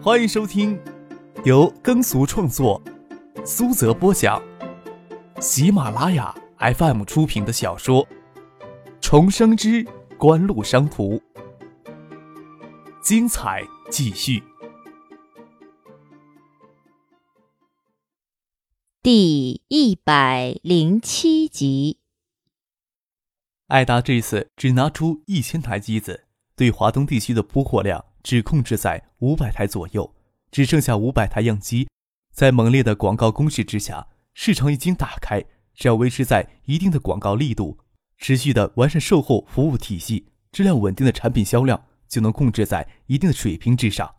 欢迎收听由耕俗创作、苏泽播讲、喜马拉雅 FM 出品的小说《重生之官路商途》，精彩继续。第一百零七集。艾达这次只拿出一千台机子，对华东地区的铺货量只控制在五百台左右，只剩下五百台样机。在猛烈的广告攻势之下，市场已经打开。只要维持在一定的广告力度，持续的完善售后服务体系，质量稳定的产品销量就能控制在一定的水平之上。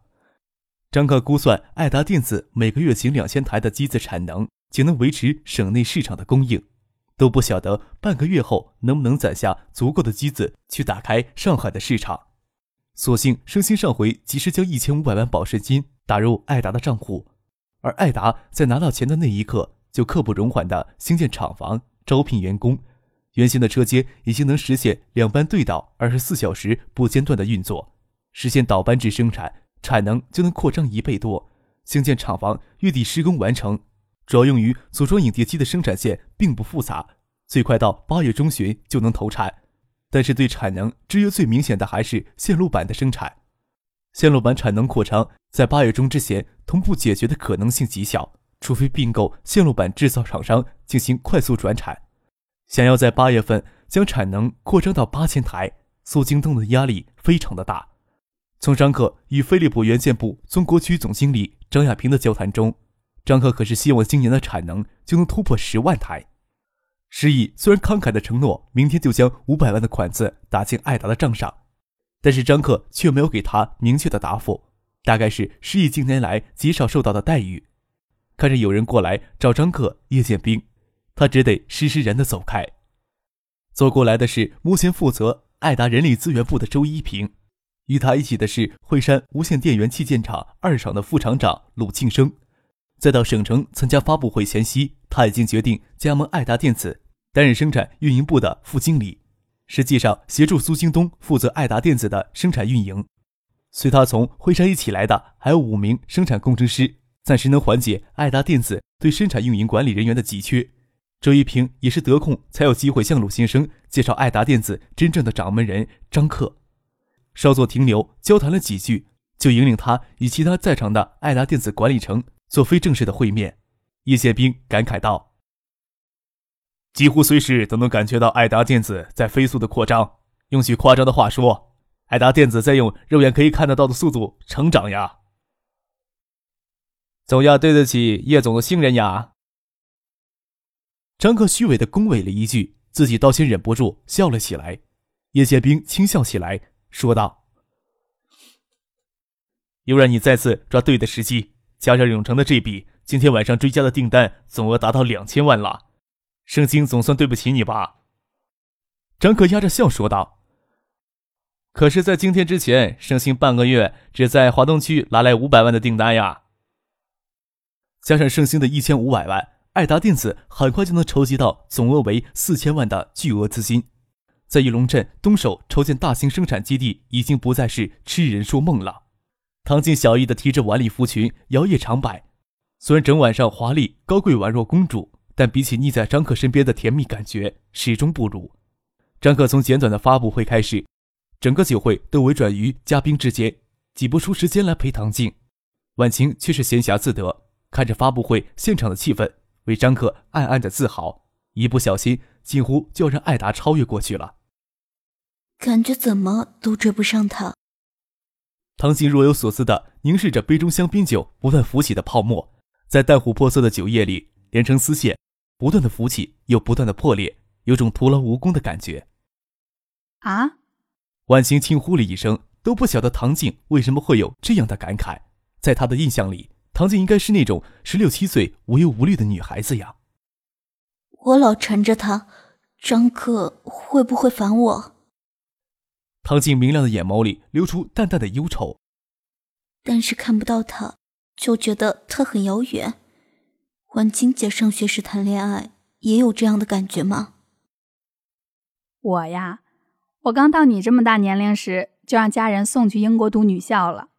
张克估算，爱达电子每个月仅两千台的机子产能，仅能维持省内市场的供应。都不晓得半个月后能不能攒下足够的机子去打开上海的市场。所幸盛兴上回及时将一千五百万保释金打入艾达的账户，而艾达在拿到钱的那一刻就刻不容缓地兴建厂房、招聘员工。原先的车间已经能实现两班对倒、二十四小时不间断的运作，实现倒班制生产，产能就能扩张一倍多。兴建厂房月底施工完成。主要用于组装影碟机的生产线并不复杂，最快到八月中旬就能投产。但是对产能制约最明显的还是线路板的生产。线路板产能扩张在八月中之前同步解决的可能性极小，除非并购线路板制造厂商进行快速转产。想要在八月份将产能扩张到八千台，苏京东的压力非常的大。从张克与飞利浦元件部中国区总经理张亚平的交谈中。张克可是希望今年的产能就能突破十万台。施毅虽然慷慨的承诺明天就将五百万的款子打进艾达的账上，但是张克却没有给他明确的答复，大概是施毅近年来极少受到的待遇。看着有人过来找张克、叶剑兵，他只得施施然的走开。走过来的是目前负责艾达人力资源部的周一平，与他一起的是惠山无线电源器件厂二厂的副厂长鲁庆生。再到省城参加发布会前夕，他已经决定加盟爱达电子，担任生产运营部的副经理，实际上协助苏京东负责爱达电子的生产运营。随他从徽山一起来的还有五名生产工程师，暂时能缓解爱达电子对生产运营管理人员的急缺。周一平也是得空才有机会向鲁先生介绍爱达电子真正的掌门人张克。稍作停留，交谈了几句，就引领他与其他在场的爱达电子管理层。做非正式的会面，叶宪兵感慨道：“几乎随时都能感觉到爱达电子在飞速的扩张。用句夸张的话说，爱达电子在用肉眼可以看得到的速度成长呀。总要对得起叶总的信任呀。”张克虚伪的恭维了一句，自己倒先忍不住笑了起来。叶宪兵轻笑起来，说道：“又让你再次抓对的时机。”加上永成的这笔今天晚上追加的订单，总额达到两千万了。盛兴总算对不起你吧？张可压着笑说道。可是，在今天之前，盛兴半个月只在华东区拿来五百万的订单呀。加上盛兴的一千五百万，爱达电子很快就能筹集到总额为四千万的巨额资金，在玉龙镇东首筹建大型生产基地，已经不再是痴人说梦了。唐静小意的提着晚礼服裙摇曳长摆，虽然整晚上华丽高贵宛若公主，但比起腻在张克身边的甜蜜感觉，始终不如。张克从简短的发布会开始，整个酒会都围转于嘉宾之间，挤不出时间来陪唐静。婉晴却是闲暇自得，看着发布会现场的气氛，为张克暗暗的自豪，一不小心几乎就要让艾达超越过去了。感觉怎么都追不上他。唐静若有所思地凝视着杯中香槟酒不断浮起的泡沫，在淡琥珀色的酒液里连成丝线，不断的浮起又不断的破裂，有种徒劳无功的感觉。啊！婉晴轻呼了一声，都不晓得唐静为什么会有这样的感慨。在他的印象里，唐静应该是那种十六七岁无忧无虑的女孩子呀。我老缠着他，张克会不会烦我？唐静明亮的眼眸里流出淡淡的忧愁，但是看不到他，就觉得他很遥远。婉清姐上学时谈恋爱，也有这样的感觉吗？我呀，我刚到你这么大年龄时，就让家人送去英国读女校了。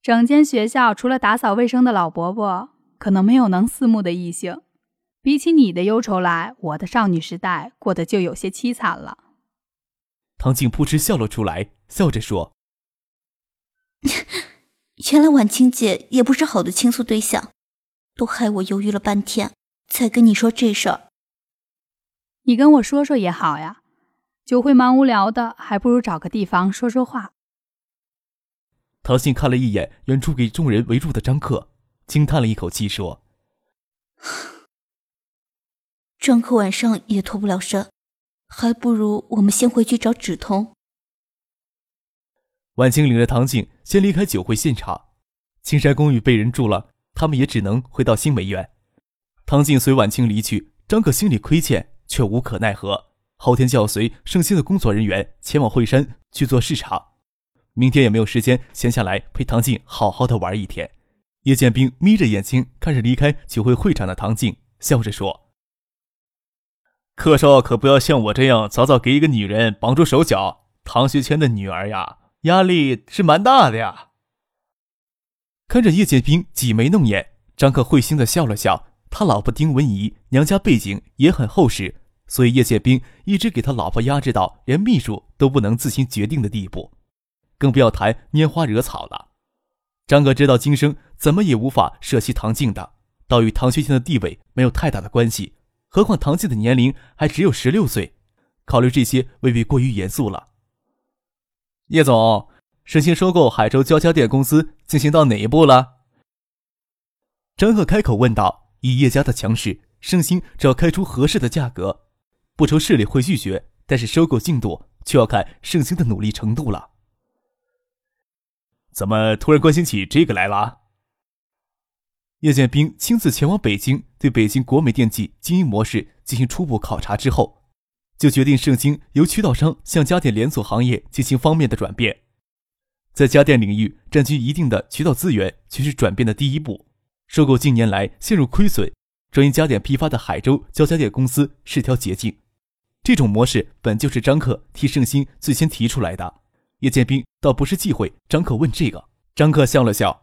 整间学校除了打扫卫生的老伯伯，可能没有能四目的异性。比起你的忧愁来，我的少女时代过得就有些凄惨了。唐静扑哧笑了出来，笑着说：“原来婉清姐也不是好的倾诉对象，都害我犹豫了半天才跟你说这事儿。你跟我说说也好呀，酒会蛮无聊的，还不如找个地方说说话。”唐信看了一眼远处给众人围住的张克，轻叹了一口气说。张克晚上也脱不了身，还不如我们先回去找止痛。晚清领着唐静先离开酒会现场，青山公寓被人住了，他们也只能回到新梅苑。唐静随晚清离去，张克心里亏欠，却无可奈何。后天就要随盛兴的工作人员前往惠山去做市场，明天也没有时间闲下来陪唐静好好的玩一天。叶剑兵眯着眼睛看着离开酒会会场的唐静，笑着说。客少可不要像我这样早早给一个女人绑住手脚。唐学谦的女儿呀，压力是蛮大的呀。看着叶剑兵挤眉弄眼，张克会心的笑了笑。他老婆丁文怡娘家背景也很厚实，所以叶剑兵一直给他老婆压制到连秘书都不能自行决定的地步，更不要谈拈花惹草了。张克知道今生怎么也无法舍弃唐静的，倒与唐学谦的地位没有太大的关系。何况唐静的年龄还只有十六岁，考虑这些未必过于严肃了。叶总，盛兴收购海州交家电公司进行到哪一步了？张贺开口问道。以叶家的强势，盛兴只要开出合适的价格，不愁市里会拒绝。但是收购进度却要看盛兴的努力程度了。怎么突然关心起这个来了？叶剑兵亲自前往北京，对北京国美电器经营模式进行初步考察之后，就决定盛京由渠道商向家电连锁行业进行方面的转变。在家电领域占据一定的渠道资源，却是转变的第一步。收购近年来陷入亏损、专营家电批发的海州交家电公司是条捷径。这种模式本就是张克替盛兴最先提出来的。叶剑兵倒不是忌讳张克问这个，张克笑了笑。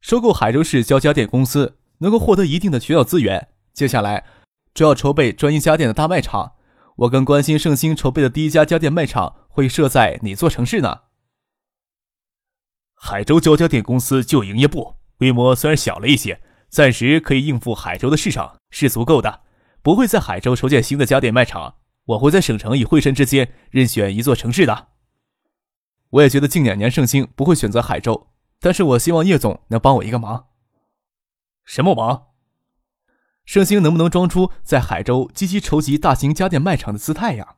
收购海州市交家电公司，能够获得一定的渠道资源。接下来，主要筹备专营家电的大卖场。我更关心盛兴筹备的第一家家电卖场会设在哪座城市呢？海州交家电公司旧营业部规模虽然小了一些，暂时可以应付海州的市场是足够的，不会在海州筹建新的家电卖场。我会在省城与惠山之间任选一座城市的。我也觉得近两年盛兴不会选择海州。但是我希望叶总能帮我一个忙。什么忙？盛兴能不能装出在海州积极筹集大型家电卖场的姿态呀？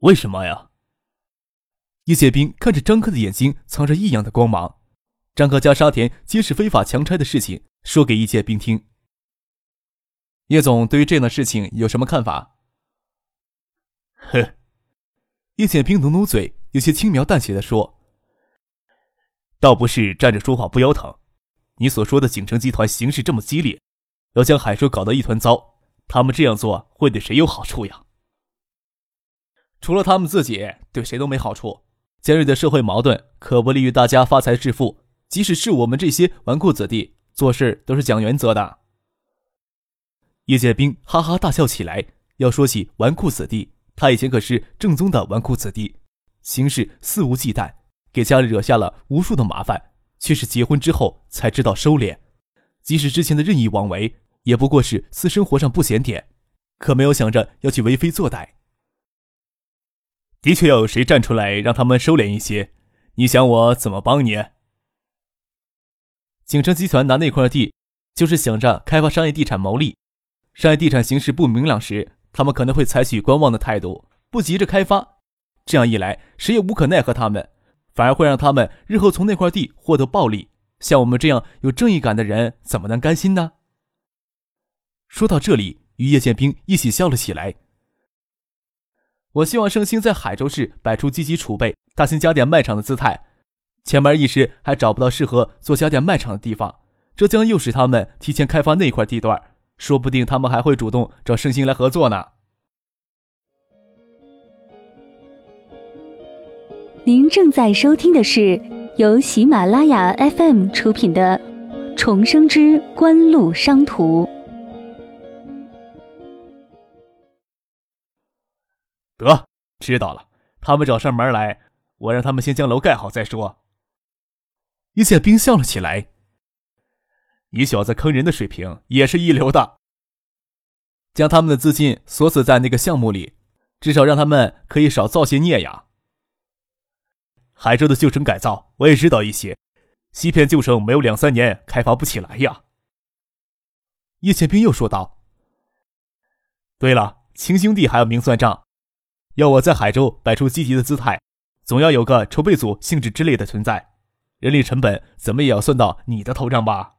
为什么呀？叶剑兵看着张克的眼睛藏着异样的光芒。张克家沙田皆是非法强拆的事情，说给叶剑兵听。叶总对于这样的事情有什么看法？哼！叶剑兵努努嘴，有些轻描淡写的说。倒不是站着说话不腰疼，你所说的景城集团形势这么激烈，要将海州搞得一团糟，他们这样做会对谁有好处呀？除了他们自己，对谁都没好处。尖锐的社会矛盾可不利于大家发财致富。即使是我们这些纨绔子弟，做事都是讲原则的。叶剑兵哈哈大笑起来。要说起纨绔子弟，他以前可是正宗的纨绔子弟，行事肆无忌惮。给家里惹下了无数的麻烦，却是结婚之后才知道收敛。即使之前的任意妄为，也不过是私生活上不检点，可没有想着要去为非作歹。的确要有谁站出来让他们收敛一些。你想我怎么帮你？景城集团拿那块地，就是想着开发商业地产牟利。商业地产形势不明朗时，他们可能会采取观望的态度，不急着开发。这样一来，谁也无可奈何他们。反而会让他们日后从那块地获得暴利，像我们这样有正义感的人怎么能甘心呢？说到这里，与叶剑兵一起笑了起来。我希望盛兴在海州市摆出积极储备大型家电卖场的姿态，前面一时还找不到适合做家电卖场的地方，这将诱使他们提前开发那块地段，说不定他们还会主动找盛兴来合作呢。您正在收听的是由喜马拉雅 FM 出品的《重生之官路商途》。得，知道了。他们找上门来，我让他们先将楼盖好再说。一剑冰笑了起来：“你小子坑人的水平也是一流的。将他们的资金锁死在那个项目里，至少让他们可以少造些孽呀。”海州的旧城改造，我也知道一些。西片旧城没有两三年开发不起来呀。叶剑兵又说道：“对了，亲兄弟还要明算账，要我在海州摆出积极的姿态，总要有个筹备组性质之类的存在。人力成本怎么也要算到你的头上吧？”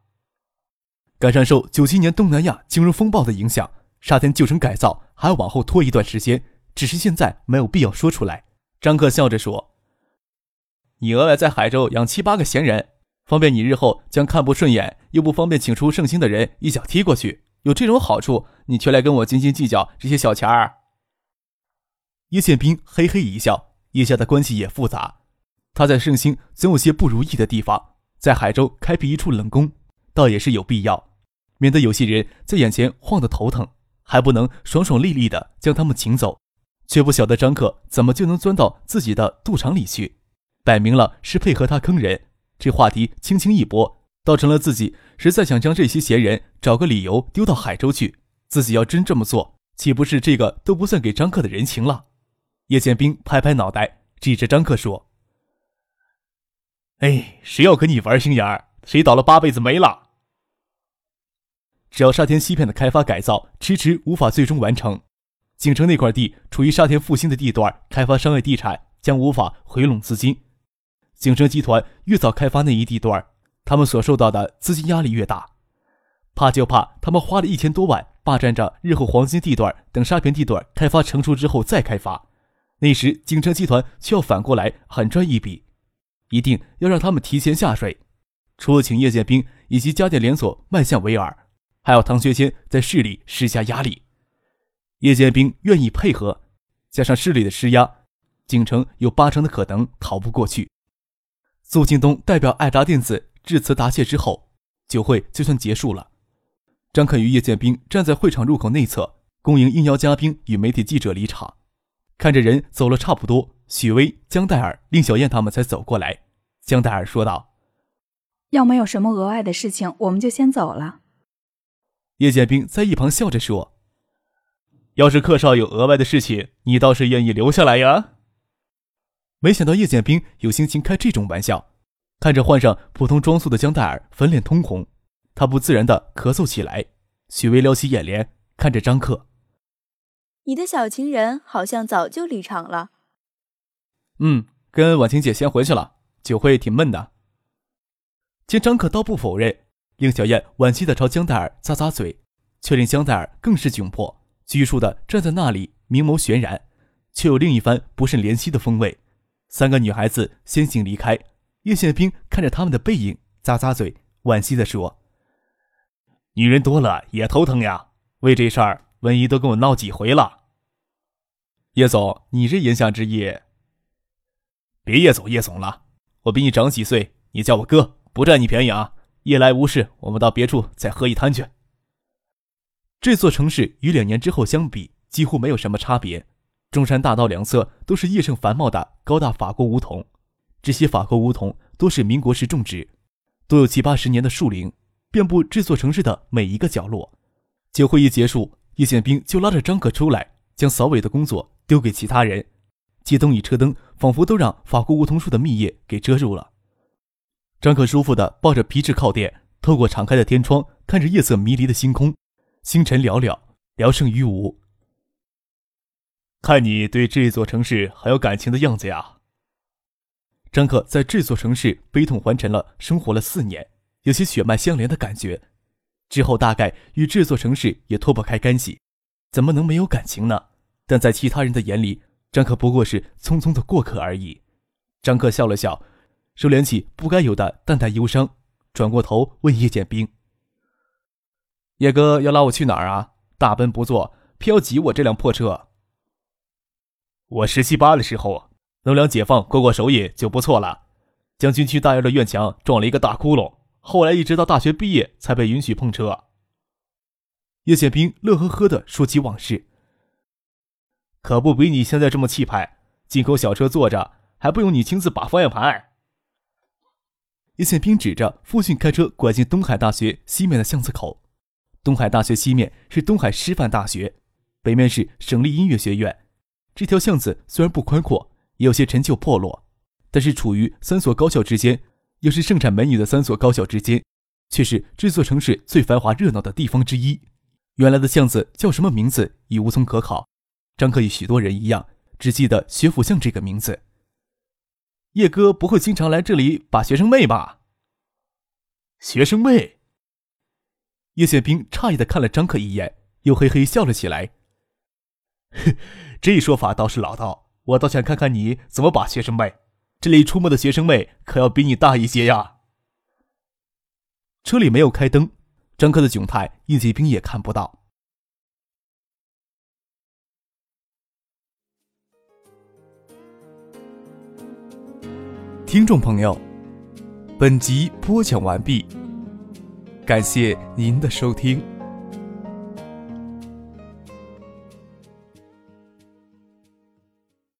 赶上受九七年东南亚金融风暴的影响，沙田旧城改造还要往后拖一段时间，只是现在没有必要说出来。张克笑着说。你额外在海州养七八个闲人，方便你日后将看不顺眼又不方便请出圣心的人一脚踢过去。有这种好处，你却来跟我斤斤计较这些小钱儿。叶宪兵嘿嘿一笑，叶家的关系也复杂，他在圣心总有些不如意的地方，在海州开辟一处冷宫，倒也是有必要，免得有些人在眼前晃得头疼，还不能爽爽利利的将他们请走，却不晓得张克怎么就能钻到自己的肚肠里去。摆明了是配合他坑人，这话题轻轻一拨，倒成了自己实在想将这些闲人找个理由丢到海州去。自己要真这么做，岂不是这个都不算给张克的人情了？叶剑兵拍拍脑袋，指着张克说：“哎，谁要跟你玩心眼儿，谁倒了八辈子霉了。只要沙田西片的开发改造迟迟无法最终完成，景城那块地处于沙田复兴的地段，开发商业地产将无法回笼资金。”景城集团越早开发那一地段，他们所受到的资金压力越大。怕就怕他们花了一千多万霸占着日后黄金地段等沙坪地段开发成熟之后再开发，那时景城集团却要反过来狠赚一笔，一定要让他们提前下水。除了请叶剑兵以及家电连锁迈向维尔，还要唐学谦在市里施加压力。叶剑兵愿意配合，加上市里的施压，景城有八成的可能逃不过去。苏京东代表爱达电子致辞答谢之后，酒会就算结束了。张肯与叶剑兵站在会场入口内侧，恭迎应邀嘉宾与媒体记者离场。看着人走了差不多，许巍、江黛儿、令小燕他们才走过来。江黛儿说道：“要没有什么额外的事情，我们就先走了。”叶剑兵在一旁笑着说：“要是客少有额外的事情，你倒是愿意留下来呀。”没想到叶剑兵有心情开这种玩笑，看着换上普通装束的江黛儿，粉脸通红，他不自然的咳嗽起来。许巍撩起眼帘，看着张克：“你的小情人好像早就离场了。”“嗯，跟婉晴姐先回去了，酒会挺闷的。”见张克倒不否认，令小燕惋惜的朝江黛儿咂咂嘴，却令江黛儿更是窘迫，拘束的站在那里，明眸悬然，却有另一番不甚怜惜的风味。三个女孩子先行离开，叶宪兵看着他们的背影，咂咂嘴，惋惜地说：“女人多了也头疼呀，为这事儿，文姨都跟我闹几回了。”叶总，你这言下之意，别叶总叶总了，我比你长几岁，你叫我哥，不占你便宜啊。夜来无事，我们到别处再喝一摊去。这座城市与两年之后相比，几乎没有什么差别。中山大道两侧都是叶盛繁茂的高大法国梧桐，这些法国梧桐都是民国时种植，都有七八十年的树龄，遍布这座城市的每一个角落。酒会一结束，叶宪兵就拉着张可出来，将扫尾的工作丢给其他人。街灯与车灯仿佛都让法国梧桐树的密叶给遮住了。张可舒服地抱着皮质靠垫，透过敞开的天窗，看着夜色迷离的星空，星辰寥寥，聊胜于无。看你对这座城市很有感情的样子呀。张克在这座城市悲痛还沉了，生活了四年，有些血脉相连的感觉。之后大概与这座城市也脱不开干系，怎么能没有感情呢？但在其他人的眼里，张克不过是匆匆的过客而已。张克笑了笑，收敛起不该有的淡淡忧伤，转过头问叶剑兵：“叶哥要拉我去哪儿啊？大奔不坐，偏要挤我这辆破车。”我十七八的时候，能两解放过过手瘾就不错了。将军区大院的院墙撞了一个大窟窿，后来一直到大学毕业才被允许碰车。叶宪兵乐呵呵的说起往事，可不比你现在这么气派，进口小车坐着还不用你亲自把方向盘。叶宪兵指着父亲开车拐进东海大学西面的巷子口，东海大学西面是东海师范大学，北面是省立音乐学院。这条巷子虽然不宽阔，也有些陈旧破落，但是处于三所高校之间，又是盛产美女的三所高校之间，却是这座城市最繁华热闹的地方之一。原来的巷子叫什么名字已无从可考，张克与许多人一样，只记得学府巷这个名字。叶哥不会经常来这里把学生妹吧？学生妹。叶宪兵诧异的看了张克一眼，又嘿嘿笑了起来。哼。这说法倒是老道，我倒想看看你怎么把学生妹。这里出没的学生妹可要比你大一些呀。车里没有开灯，张克的窘态应继兵也看不到。听众朋友，本集播讲完毕，感谢您的收听。